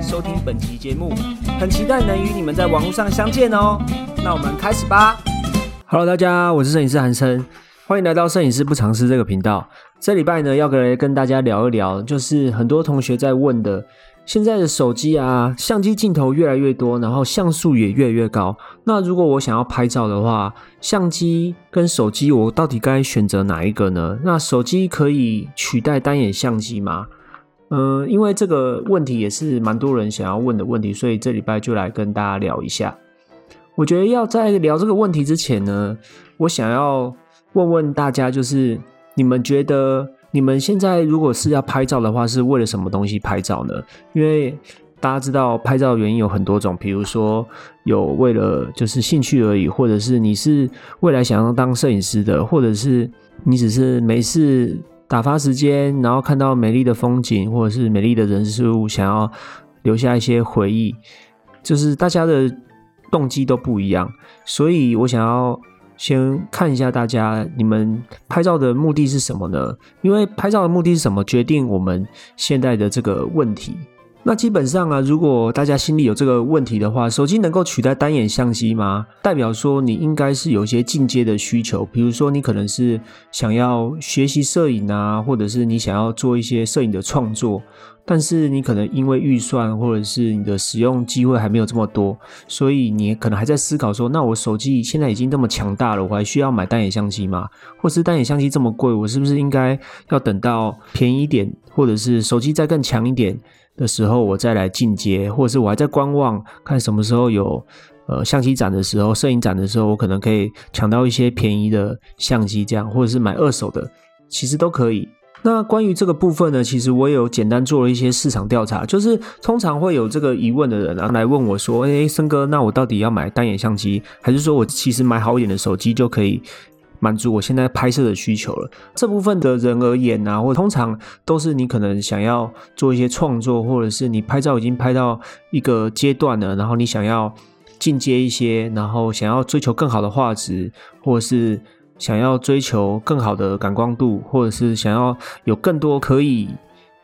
收听本期节目，很期待能与你们在网络上相见哦。那我们开始吧。Hello，大家，我是摄影师韩生，欢迎来到摄影师不尝试这个频道。这礼拜呢，要跟跟大家聊一聊，就是很多同学在问的，现在的手机啊，相机镜头越来越多，然后像素也越来越高。那如果我想要拍照的话，相机跟手机，我到底该选择哪一个呢？那手机可以取代单眼相机吗？嗯，因为这个问题也是蛮多人想要问的问题，所以这礼拜就来跟大家聊一下。我觉得要在聊这个问题之前呢，我想要问问大家，就是你们觉得你们现在如果是要拍照的话，是为了什么东西拍照呢？因为大家知道拍照原因有很多种，比如说有为了就是兴趣而已，或者是你是未来想要当摄影师的，或者是你只是没事。打发时间，然后看到美丽的风景或者是美丽的人事物，想要留下一些回忆，就是大家的动机都不一样，所以我想要先看一下大家你们拍照的目的是什么呢？因为拍照的目的是什么，决定我们现在的这个问题。那基本上啊，如果大家心里有这个问题的话，手机能够取代单眼相机吗？代表说你应该是有一些进阶的需求，比如说你可能是想要学习摄影啊，或者是你想要做一些摄影的创作，但是你可能因为预算或者是你的使用机会还没有这么多，所以你可能还在思考说，那我手机现在已经这么强大了，我还需要买单眼相机吗？或是单眼相机这么贵，我是不是应该要等到便宜一点，或者是手机再更强一点？的时候，我再来进阶，或者是我还在观望，看什么时候有呃相机展的时候、摄影展的时候，我可能可以抢到一些便宜的相机，这样或者是买二手的，其实都可以。那关于这个部分呢，其实我也有简单做了一些市场调查，就是通常会有这个疑问的人啊来问我说：“哎，森哥，那我到底要买单眼相机，还是说我其实买好一点的手机就可以？”满足我现在拍摄的需求了。这部分的人而言呢，或通常都是你可能想要做一些创作，或者是你拍照已经拍到一个阶段了，然后你想要进阶一些，然后想要追求更好的画质，或者是想要追求更好的感光度，或者是想要有更多可以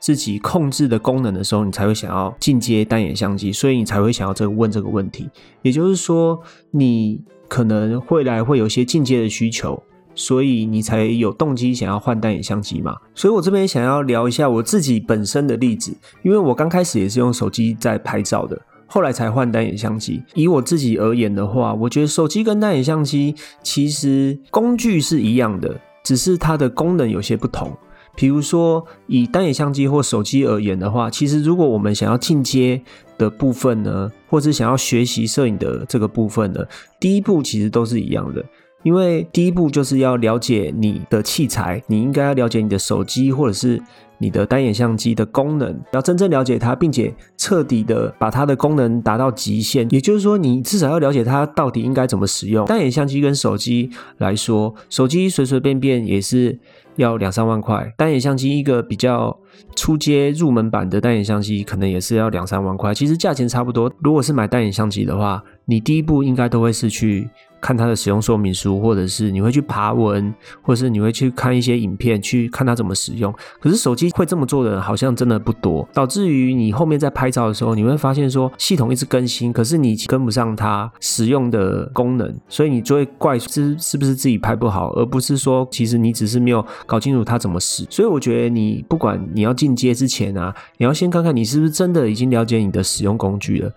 自己控制的功能的时候，你才会想要进阶单眼相机，所以你才会想要这个问这个问题。也就是说，你。可能未来会有一些进阶的需求，所以你才有动机想要换单眼相机嘛？所以我这边想要聊一下我自己本身的例子，因为我刚开始也是用手机在拍照的，后来才换单眼相机。以我自己而言的话，我觉得手机跟单眼相机其实工具是一样的，只是它的功能有些不同。比如说，以单眼相机或手机而言的话，其实如果我们想要进阶的部分呢，或者想要学习摄影的这个部分呢，第一步其实都是一样的。因为第一步就是要了解你的器材，你应该要了解你的手机或者是你的单眼相机的功能，要真正了解它，并且彻底的把它的功能达到极限。也就是说，你至少要了解它到底应该怎么使用。单眼相机跟手机来说，手机随随便便也是。要两三万块，单眼相机一个比较初阶入门版的单眼相机，可能也是要两三万块。其实价钱差不多。如果是买单眼相机的话，你第一步应该都会是去。看它的使用说明书，或者是你会去爬文，或者是你会去看一些影片，去看它怎么使用。可是手机会这么做的人好像真的不多，导致于你后面在拍照的时候，你会发现说系统一直更新，可是你跟不上它使用的功能，所以你就会怪是是不是自己拍不好，而不是说其实你只是没有搞清楚它怎么使。所以我觉得你不管你要进阶之前啊，你要先看看你是不是真的已经了解你的使用工具了。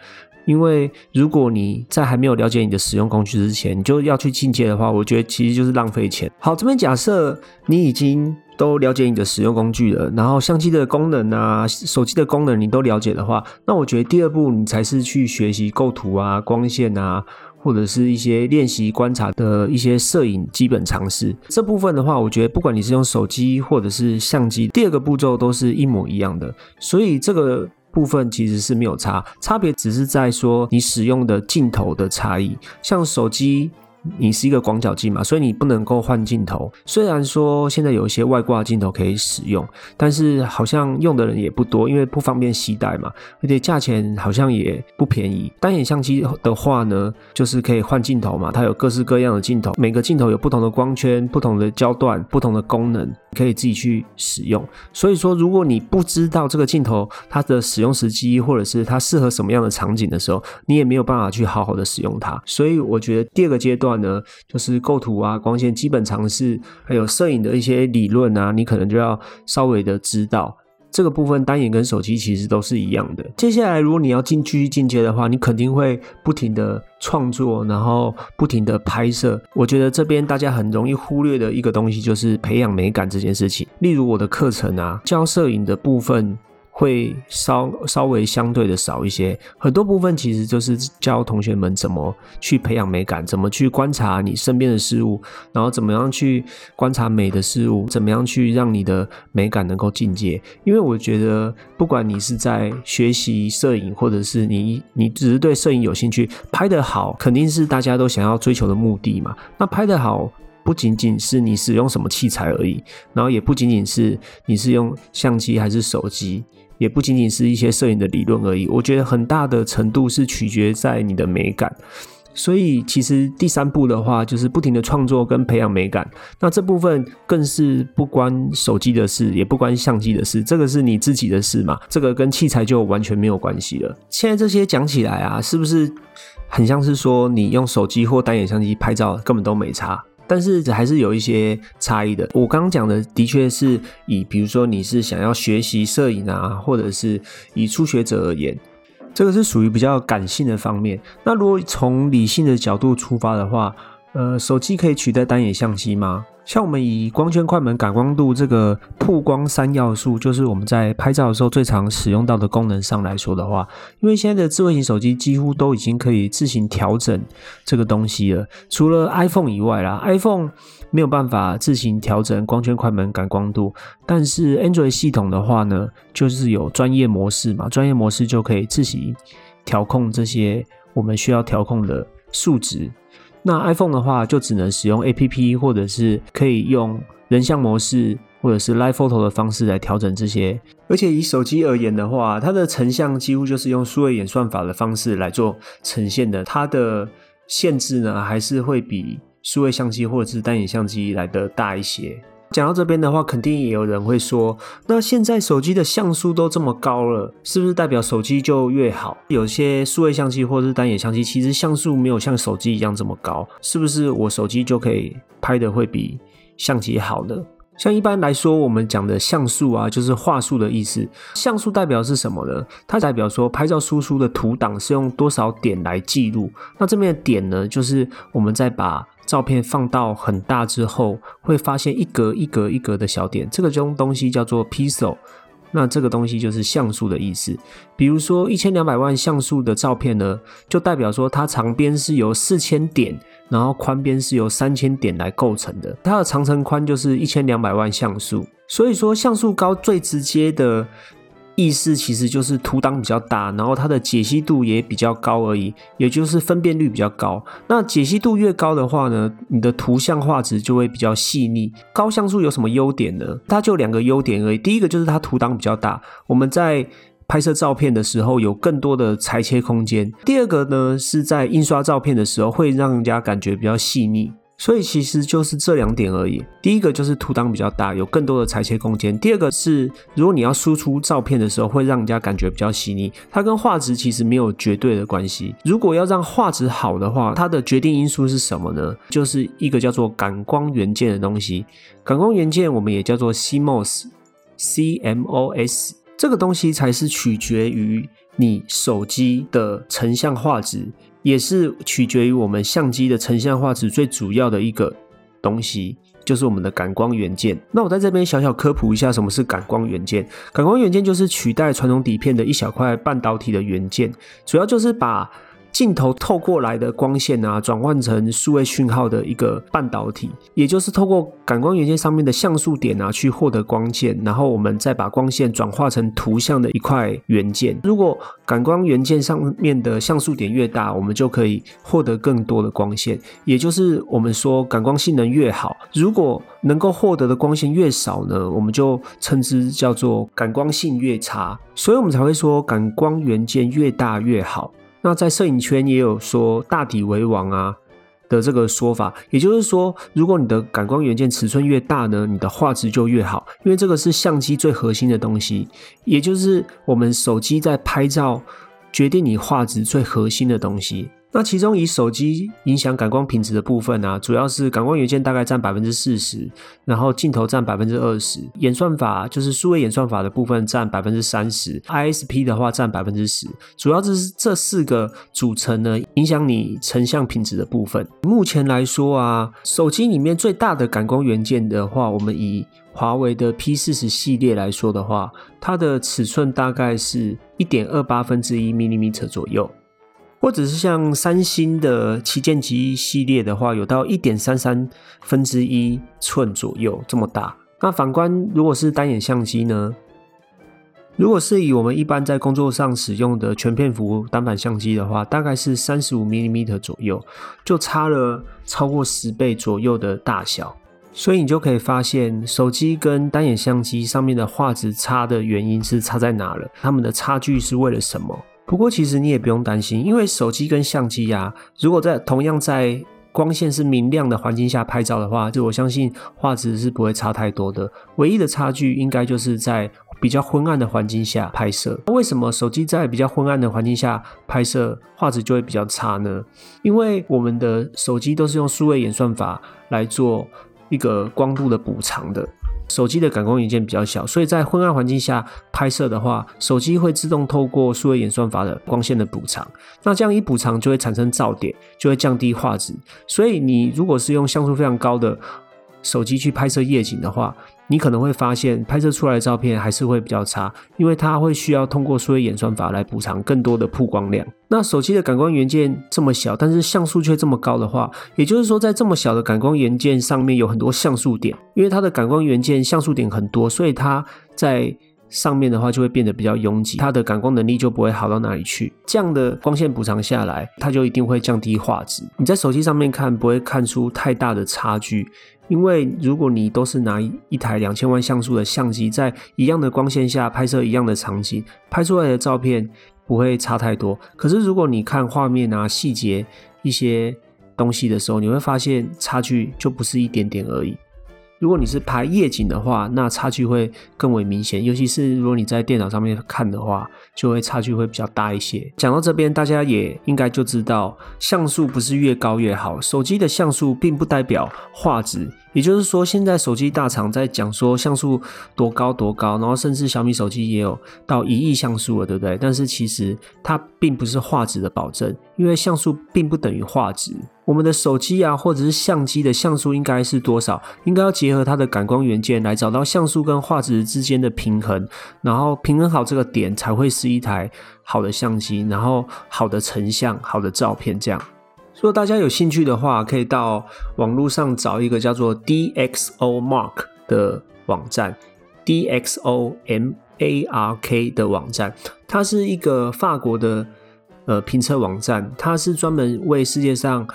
因为如果你在还没有了解你的使用工具之前，你就要去进阶的话，我觉得其实就是浪费钱。好，这边假设你已经都了解你的使用工具了，然后相机的功能啊、手机的功能你都了解的话，那我觉得第二步你才是去学习构图啊、光线啊，或者是一些练习观察的一些摄影基本常识。这部分的话，我觉得不管你是用手机或者是相机，第二个步骤都是一模一样的。所以这个。部分其实是没有差，差别只是在说你使用的镜头的差异，像手机。你是一个广角镜嘛，所以你不能够换镜头。虽然说现在有一些外挂镜头可以使用，但是好像用的人也不多，因为不方便携带嘛，而且价钱好像也不便宜。单眼相机的话呢，就是可以换镜头嘛，它有各式各样的镜头，每个镜头有不同的光圈、不同的焦段、不同的功能，可以自己去使用。所以说，如果你不知道这个镜头它的使用时机，或者是它适合什么样的场景的时候，你也没有办法去好好的使用它。所以我觉得第二个阶段。呢，就是构图啊、光线基本常识，还有摄影的一些理论啊，你可能就要稍微的知道。这个部分单眼跟手机其实都是一样的。接下来，如果你要进继续进阶的话，你肯定会不停的创作，然后不停的拍摄。我觉得这边大家很容易忽略的一个东西，就是培养美感这件事情。例如我的课程啊，教摄影的部分。会稍稍微相对的少一些，很多部分其实就是教同学们怎么去培养美感，怎么去观察你身边的事物，然后怎么样去观察美的事物，怎么样去让你的美感能够进阶。因为我觉得，不管你是在学习摄影，或者是你你只是对摄影有兴趣，拍得好肯定是大家都想要追求的目的嘛。那拍得好不仅仅是你使用什么器材而已，然后也不仅仅是你是用相机还是手机。也不仅仅是一些摄影的理论而已，我觉得很大的程度是取决在你的美感。所以其实第三步的话，就是不停的创作跟培养美感。那这部分更是不关手机的事，也不关相机的事，这个是你自己的事嘛，这个跟器材就完全没有关系了。现在这些讲起来啊，是不是很像是说你用手机或单眼相机拍照根本都没差？但是还是有一些差异的。我刚刚讲的的确是以，比如说你是想要学习摄影啊，或者是以初学者而言，这个是属于比较感性的方面。那如果从理性的角度出发的话，呃，手机可以取代单眼相机吗？像我们以光圈、快门、感光度这个曝光三要素，就是我们在拍照的时候最常使用到的功能上来说的话，因为现在的智慧型手机几乎都已经可以自行调整这个东西了。除了 iPhone 以外啦，iPhone 没有办法自行调整光圈、快门、感光度，但是 Android 系统的话呢，就是有专业模式嘛，专业模式就可以自行调控这些我们需要调控的数值。那 iPhone 的话，就只能使用 APP，或者是可以用人像模式，或者是 Live Photo 的方式来调整这些。而且以手机而言的话，它的成像几乎就是用数位演算法的方式来做呈现的，它的限制呢，还是会比数位相机或者是单眼相机来的大一些。讲到这边的话，肯定也有人会说，那现在手机的像素都这么高了，是不是代表手机就越好？有些数位相机或是单眼相机，其实像素没有像手机一样这么高，是不是我手机就可以拍的会比相机好呢？像一般来说，我们讲的像素啊，就是画素的意思。像素代表是什么呢？它代表说拍照输出的图档是用多少点来记录。那这边的点呢，就是我们在把照片放到很大之后，会发现一格一格一格的小点，这个种东西叫做 pixel。那这个东西就是像素的意思。比如说一千两百万像素的照片呢，就代表说它长边是由四千点，然后宽边是由三千点来构成的。它的长乘宽就是一千两百万像素。所以说像素高最直接的。意思其实就是图档比较大，然后它的解析度也比较高而已，也就是分辨率比较高。那解析度越高的话呢，你的图像画质就会比较细腻。高像素有什么优点呢？它就两个优点而已。第一个就是它图档比较大，我们在拍摄照片的时候有更多的裁切空间。第二个呢，是在印刷照片的时候会让人家感觉比较细腻。所以其实就是这两点而已。第一个就是图档比较大，有更多的裁切空间；第二个是，如果你要输出照片的时候，会让人家感觉比较细腻。它跟画质其实没有绝对的关系。如果要让画质好的话，它的决定因素是什么呢？就是一个叫做感光元件的东西。感光元件我们也叫做 CMOS，CMOS 这个东西才是取决于你手机的成像画质。也是取决于我们相机的成像画质最主要的一个东西，就是我们的感光元件。那我在这边小小科普一下，什么是感光元件？感光元件就是取代传统底片的一小块半导体的元件，主要就是把镜头透过来的光线啊，转换成数位讯号的一个半导体，也就是透过感光元件上面的像素点啊，去获得光线，然后我们再把光线转化成图像的一块元件。如果感光元件上面的像素点越大，我们就可以获得更多的光线，也就是我们说感光性能越好。如果能够获得的光线越少呢，我们就称之叫做感光性越差。所以我们才会说感光元件越大越好。那在摄影圈也有说大底为王啊的这个说法，也就是说，如果你的感光元件尺寸越大呢，你的画质就越好，因为这个是相机最核心的东西，也就是我们手机在拍照决定你画质最核心的东西。那其中以手机影响感光品质的部分呢，主要是感光元件大概占百分之四十，然后镜头占百分之二十，演算法就是数位演算法的部分占百分之三十，ISP 的话占百分之十，主要这是这四个组成呢，影响你成像品质的部分。目前来说啊，手机里面最大的感光元件的话，我们以华为的 P 四十系列来说的话，它的尺寸大概是一点二八分之一 millimeter 左右。或者是像三星的旗舰机系列的话，有到一点三三分之一寸左右这么大。那反观如果是单眼相机呢？如果是以我们一般在工作上使用的全片幅单反相机的话，大概是三十五 mm 左右，就差了超过十倍左右的大小。所以你就可以发现，手机跟单眼相机上面的画质差的原因是差在哪了？它们的差距是为了什么？不过，其实你也不用担心，因为手机跟相机呀，如果在同样在光线是明亮的环境下拍照的话，就我相信画质是不会差太多的。唯一的差距应该就是在比较昏暗的环境下拍摄。为什么手机在比较昏暗的环境下拍摄画质就会比较差呢？因为我们的手机都是用数位演算法来做一个光度的补偿的。手机的感光元件比较小，所以在昏暗环境下拍摄的话，手机会自动透过数位演算法的光线的补偿。那这样一补偿，就会产生噪点，就会降低画质。所以你如果是用像素非常高的手机去拍摄夜景的话，你可能会发现拍摄出来的照片还是会比较差，因为它会需要通过数位演算法来补偿更多的曝光量。那手机的感光元件这么小，但是像素却这么高的话，也就是说在这么小的感光元件上面有很多像素点，因为它的感光元件像素点很多，所以它在上面的话就会变得比较拥挤，它的感光能力就不会好到哪里去。这样的光线补偿下来，它就一定会降低画质。你在手机上面看不会看出太大的差距。因为如果你都是拿一台两千万像素的相机，在一样的光线下拍摄一样的场景，拍出来的照片不会差太多。可是如果你看画面啊、细节一些东西的时候，你会发现差距就不是一点点而已。如果你是拍夜景的话，那差距会更为明显，尤其是如果你在电脑上面看的话，就会差距会比较大一些。讲到这边，大家也应该就知道，像素不是越高越好，手机的像素并不代表画质。也就是说，现在手机大厂在讲说像素多高多高，然后甚至小米手机也有到一亿像素了，对不对？但是其实它并不是画质的保证，因为像素并不等于画质。我们的手机啊，或者是相机的像素应该是多少？应该要结合它的感光元件来找到像素跟画质之间的平衡，然后平衡好这个点，才会是一台好的相机，然后好的成像、好的照片这样。如果大家有兴趣的话，可以到网络上找一个叫做 DXO Mark 的网站，DXO M A R K 的网站，它是一个法国的呃评测网站，它是专门为世界上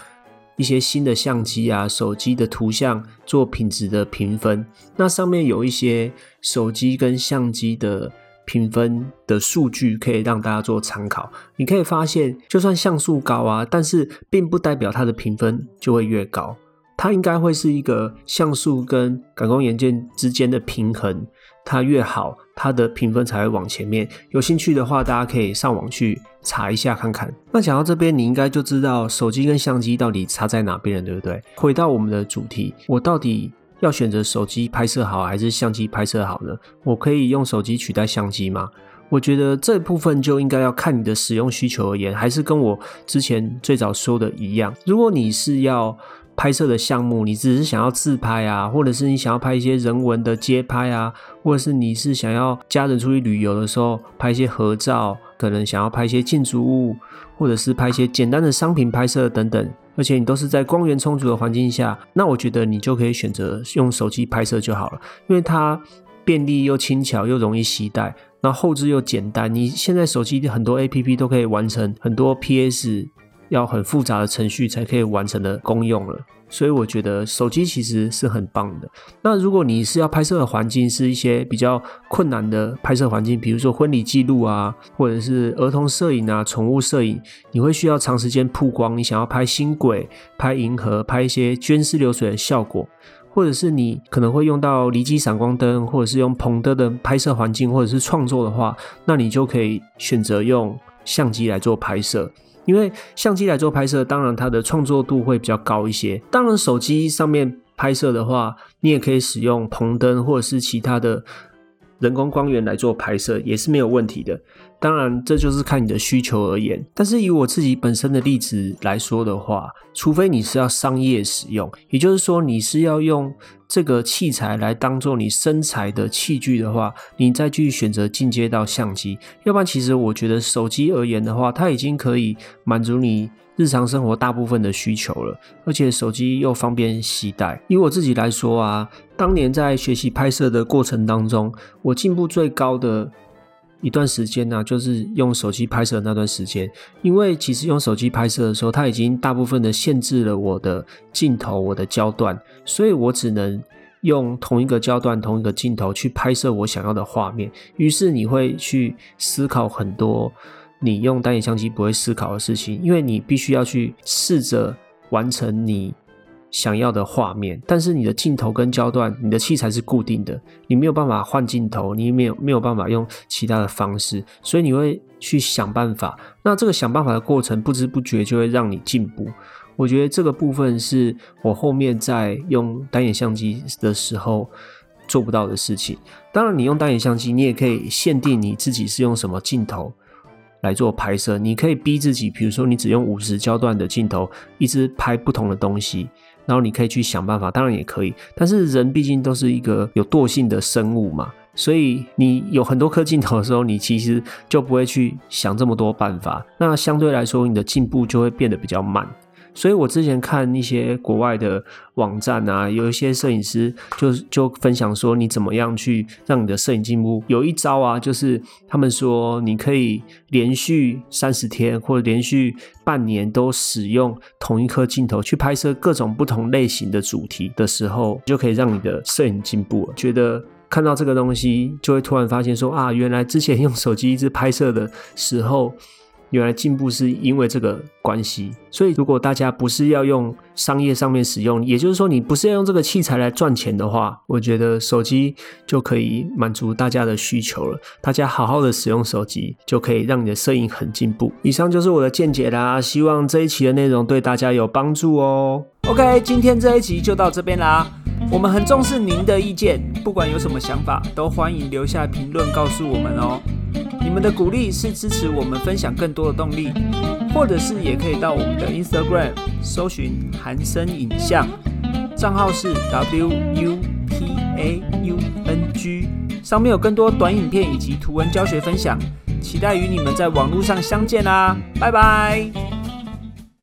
一些新的相机啊、手机的图像做品质的评分。那上面有一些手机跟相机的。评分的数据可以让大家做参考。你可以发现，就算像素高啊，但是并不代表它的评分就会越高。它应该会是一个像素跟感光元件之间的平衡，它越好，它的评分才会往前面。有兴趣的话，大家可以上网去查一下看看。那讲到这边，你应该就知道手机跟相机到底差在哪边了，对不对？回到我们的主题，我到底。要选择手机拍摄好还是相机拍摄好呢？我可以用手机取代相机吗？我觉得这部分就应该要看你的使用需求而言，还是跟我之前最早说的一样。如果你是要拍摄的项目，你只是想要自拍啊，或者是你想要拍一些人文的街拍啊，或者是你是想要家人出去旅游的时候拍一些合照，可能想要拍一些建筑物，或者是拍一些简单的商品拍摄等等，而且你都是在光源充足的环境下，那我觉得你就可以选择用手机拍摄就好了，因为它便利又轻巧又容易携带，那后置又简单。你现在手机很多 A P P 都可以完成很多 P S。要很复杂的程序才可以完成的功用了，所以我觉得手机其实是很棒的。那如果你是要拍摄的环境是一些比较困难的拍摄环境，比如说婚礼记录啊，或者是儿童摄影啊、宠物摄影，你会需要长时间曝光，你想要拍星轨、拍银河、拍一些涓丝流水的效果，或者是你可能会用到离机闪光灯，或者是用棚灯的拍摄环境，或者是创作的话，那你就可以选择用相机来做拍摄。因为相机来做拍摄，当然它的创作度会比较高一些。当然，手机上面拍摄的话，你也可以使用棚灯或者是其他的人工光源来做拍摄，也是没有问题的。当然，这就是看你的需求而言。但是以我自己本身的例子来说的话，除非你是要商业使用，也就是说你是要用这个器材来当做你身材的器具的话，你再去选择进阶到相机。要不然，其实我觉得手机而言的话，它已经可以满足你日常生活大部分的需求了，而且手机又方便携带。以我自己来说啊，当年在学习拍摄的过程当中，我进步最高的。一段时间呢，就是用手机拍摄那段时间，因为其实用手机拍摄的时候，它已经大部分的限制了我的镜头、我的焦段，所以我只能用同一个焦段、同一个镜头去拍摄我想要的画面。于是你会去思考很多你用单眼相机不会思考的事情，因为你必须要去试着完成你。想要的画面，但是你的镜头跟焦段，你的器材是固定的，你没有办法换镜头，你没有没有办法用其他的方式，所以你会去想办法。那这个想办法的过程，不知不觉就会让你进步。我觉得这个部分是我后面在用单眼相机的时候做不到的事情。当然，你用单眼相机，你也可以限定你自己是用什么镜头来做拍摄，你可以逼自己，比如说你只用五十焦段的镜头，一直拍不同的东西。然后你可以去想办法，当然也可以，但是人毕竟都是一个有惰性的生物嘛，所以你有很多颗镜头的时候，你其实就不会去想这么多办法，那相对来说，你的进步就会变得比较慢。所以我之前看一些国外的网站啊，有一些摄影师就就分享说，你怎么样去让你的摄影进步？有一招啊，就是他们说你可以连续三十天或者连续半年都使用同一颗镜头去拍摄各种不同类型的主题的时候，就可以让你的摄影进步。觉得看到这个东西，就会突然发现说啊，原来之前用手机一直拍摄的时候。原来进步是因为这个关系，所以如果大家不是要用商业上面使用，也就是说你不是要用这个器材来赚钱的话，我觉得手机就可以满足大家的需求了。大家好好的使用手机，就可以让你的摄影很进步。以上就是我的见解啦，希望这一期的内容对大家有帮助哦。OK，今天这一集就到这边啦。我们很重视您的意见，不管有什么想法，都欢迎留下评论告诉我们哦。你们的鼓励是支持我们分享更多的动力，或者是也可以到我们的 Instagram 搜寻韩生影像，账号是 W U P A U N G，上面有更多短影片以及图文教学分享，期待与你们在网络上相见啦，拜拜。